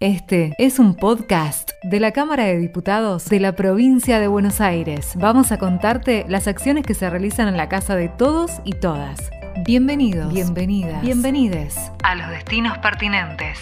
Este es un podcast de la Cámara de Diputados de la provincia de Buenos Aires. Vamos a contarte las acciones que se realizan en la casa de todos y todas. Bienvenidos, bienvenidas, bienvenides a los destinos pertinentes.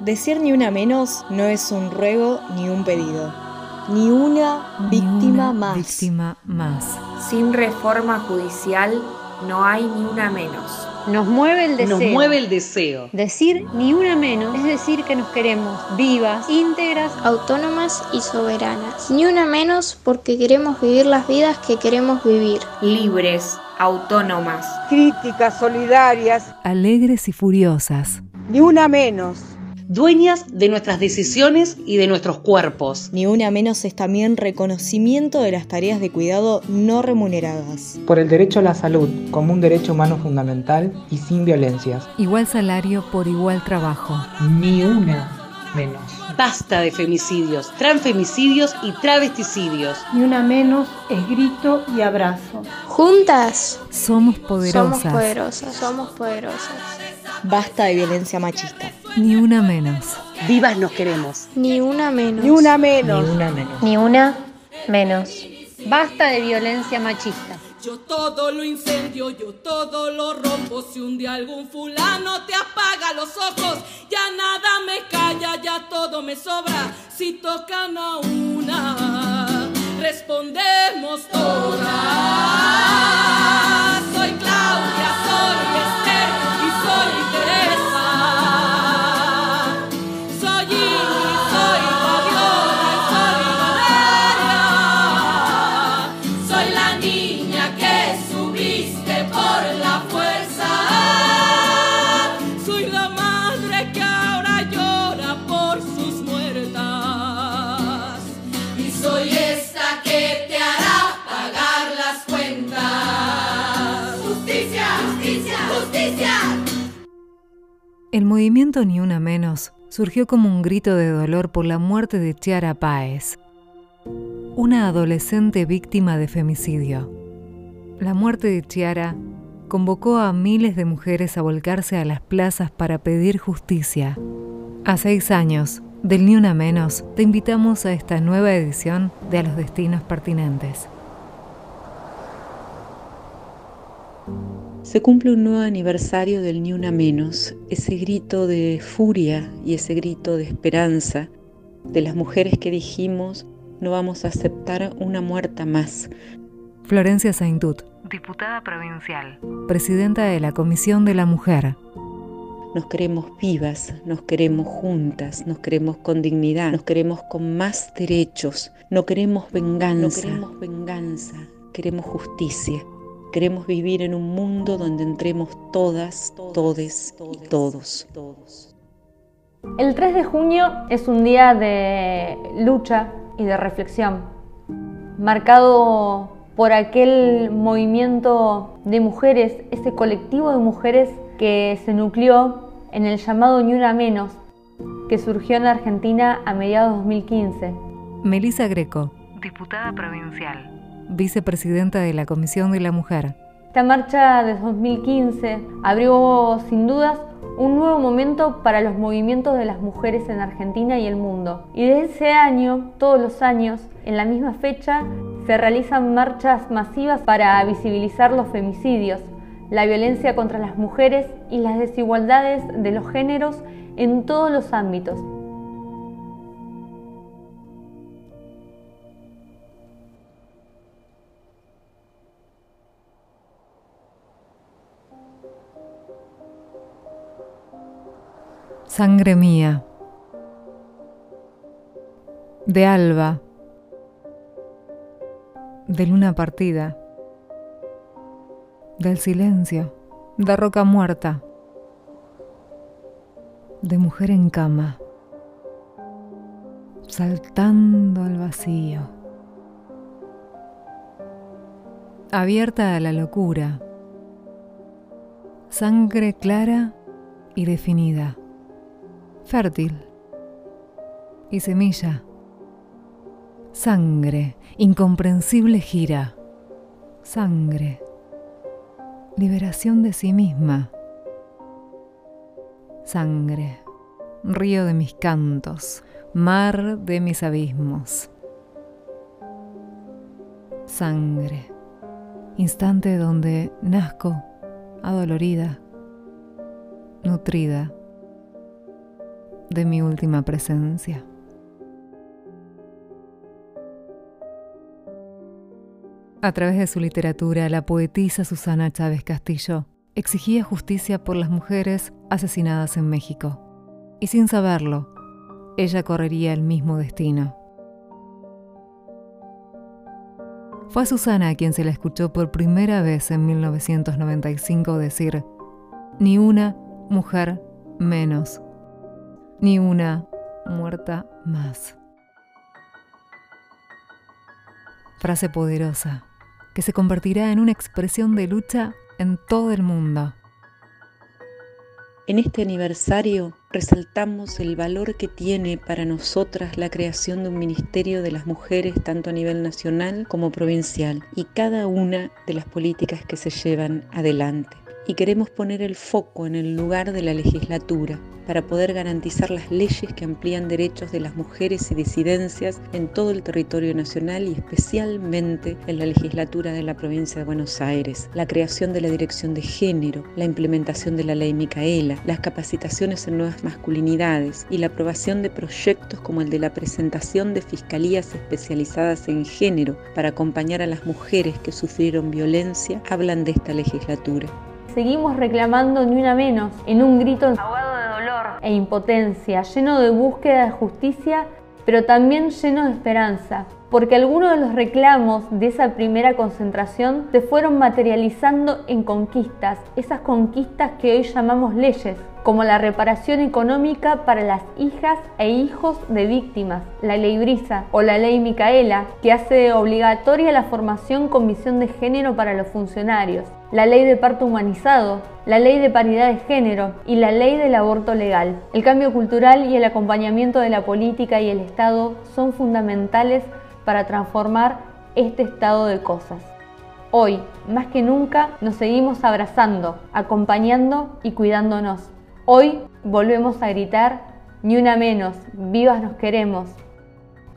Decir ni una menos no es un ruego ni un pedido. Ni una Ni víctima una más. Víctima más. Sin reforma judicial no hay ni una menos. Nos mueve el deseo. Nos mueve el deseo. Decir ni una menos es decir que nos queremos vivas, íntegras, autónomas y soberanas. Ni una menos porque queremos vivir las vidas que queremos vivir. Libres, autónomas. críticas, solidarias, Alegres y furiosas. ni una menos. Dueñas de nuestras decisiones y de nuestros cuerpos. Ni una menos es también reconocimiento de las tareas de cuidado no remuneradas. por el derecho a la salud como un derecho humano fundamental y sin violencias. Igual salario por igual trabajo. Ni una menos. Basta de femicidios, transfemicidios y travesticidios. Ni una menos es grito y abrazo. Juntas Somos poderosas. somos poderosas. Somos poderosas. Basta de violencia machista. Ni una menos. Vivas nos queremos. Ni una menos. Ni una menos. Ni una menos. ni una menos. Basta de violencia machista. Yo todo lo incendio, yo todo lo rompo. Si un día algún fulano te apaga los ojos, ya nada me calla, ya todo me sobra. Si tocan a una, respondemos todas. El movimiento Ni Una Menos surgió como un grito de dolor por la muerte de Chiara Páez, una adolescente víctima de femicidio. La muerte de Chiara convocó a miles de mujeres a volcarse a las plazas para pedir justicia. A seis años del Ni Una Menos, te invitamos a esta nueva edición de A los Destinos Pertinentes. Se cumple un nuevo aniversario del Ni Una Menos, ese grito de furia y ese grito de esperanza de las mujeres que dijimos no vamos a aceptar una muerta más. Florencia Saintut, diputada provincial, presidenta de la Comisión de la Mujer. Nos queremos vivas, nos queremos juntas, nos queremos con dignidad, nos queremos con más derechos, no queremos venganza, no queremos venganza, queremos justicia. Queremos vivir en un mundo donde entremos todas, todes y todos. El 3 de junio es un día de lucha y de reflexión, marcado por aquel movimiento de mujeres, ese colectivo de mujeres que se nucleó en el llamado Ni Una Menos, que surgió en Argentina a mediados de 2015. Melisa Greco, diputada provincial, vicepresidenta de la Comisión de la Mujer. Esta marcha de 2015 abrió sin dudas un nuevo momento para los movimientos de las mujeres en Argentina y el mundo. Y desde ese año, todos los años, en la misma fecha, se realizan marchas masivas para visibilizar los femicidios, la violencia contra las mujeres y las desigualdades de los géneros en todos los ámbitos. Sangre mía. De alba. De luna partida. Del silencio. De roca muerta. De mujer en cama. Saltando al vacío. Abierta a la locura. Sangre clara y definida fértil y semilla, Sangre, incomprensible gira. Sangre. Liberación de sí misma. Sangre. Río de mis cantos. Mar de mis abismos. Sangre. Instante donde nazco, adolorida, nutrida de mi última presencia. A través de su literatura, la poetisa Susana Chávez Castillo exigía justicia por las mujeres asesinadas en México. Y sin saberlo, ella correría el mismo destino. Fue a Susana a quien se la escuchó por primera vez en 1995 decir, ni una mujer menos, ni una muerta más. Frase poderosa que se convertirá en una expresión de lucha en todo el mundo. En este aniversario resaltamos el valor que tiene para nosotras la creación de un Ministerio de las Mujeres tanto a nivel nacional como provincial y cada una de las políticas que se llevan adelante y queremos poner el foco en el lugar de la legislatura para poder garantizar las leyes que amplían derechos de las mujeres y disidencias en todo el territorio nacional y especialmente en la legislatura de la provincia de Buenos Aires, la creación de la Dirección de Género, la implementación de la ley Micaela, las capacitaciones en nuevas masculinidades y la aprobación de proyectos como el de la presentación de fiscalías especializadas en género para acompañar a las mujeres que sufrieron violencia, hablan de esta legislatura seguimos reclamando ni una menos, en un grito ahogado de dolor. e impotencia, lleno de búsqueda de justicia, pero también lleno de esperanza, porque algunos de los reclamos de esa primera concentración se fueron materializando en conquistas, esas conquistas que hoy llamamos leyes, como la reparación económica para las hijas e hijos de víctimas, la ley Brisa o la ley Micaela, que hace obligatoria la formación con visión de género para los funcionarios, la ley de parto humanizado, la ley de paridad de género y la ley del aborto legal. El cambio cultural y el acompañamiento de la política y el Estado son fundamentales para transformar este estado de cosas. Hoy, más que nunca, nos seguimos abrazando, acompañando y cuidándonos. Hoy volvemos a gritar, ni una menos, vivas nos queremos.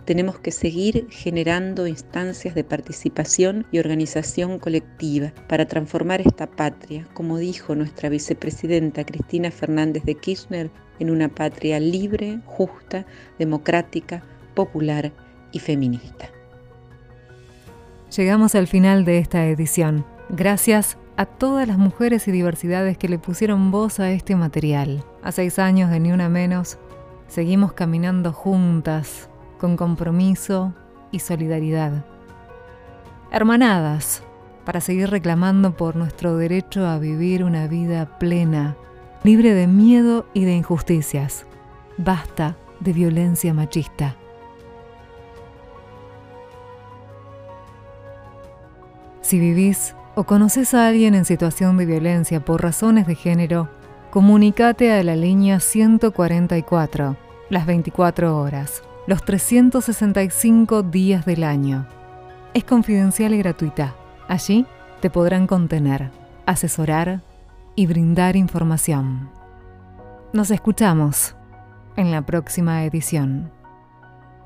Tenemos que seguir generando instancias de participación y organización colectiva para transformar esta patria, como dijo nuestra vicepresidenta Cristina Fernández de Kirchner, en una patria libre, justa, democrática, popular feminista. Llegamos al final de esta edición. Gracias a todas las mujeres y diversidades que le pusieron voz a este material. A seis años de Ni Una Menos, seguimos caminando juntas, con compromiso y solidaridad. Hermanadas, para seguir reclamando por nuestro derecho a vivir una vida plena, libre de miedo y de injusticias. Basta de violencia machista. Si vivís o conoces a alguien en situación de violencia por razones de género, comunícate a la línea 144, las 24 horas, los 365 días del año. Es confidencial y gratuita. Allí te podrán contener, asesorar y brindar información. Nos escuchamos en la próxima edición.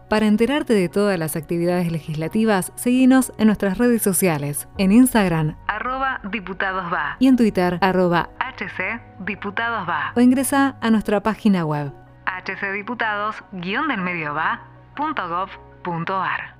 Para enterarte de todas las actividades legislativas, seguinos en nuestras redes sociales, en Instagram, arroba diputadosva, y en Twitter, arroba hcdiputadosva, o ingresa a nuestra página web, hcdiputados-del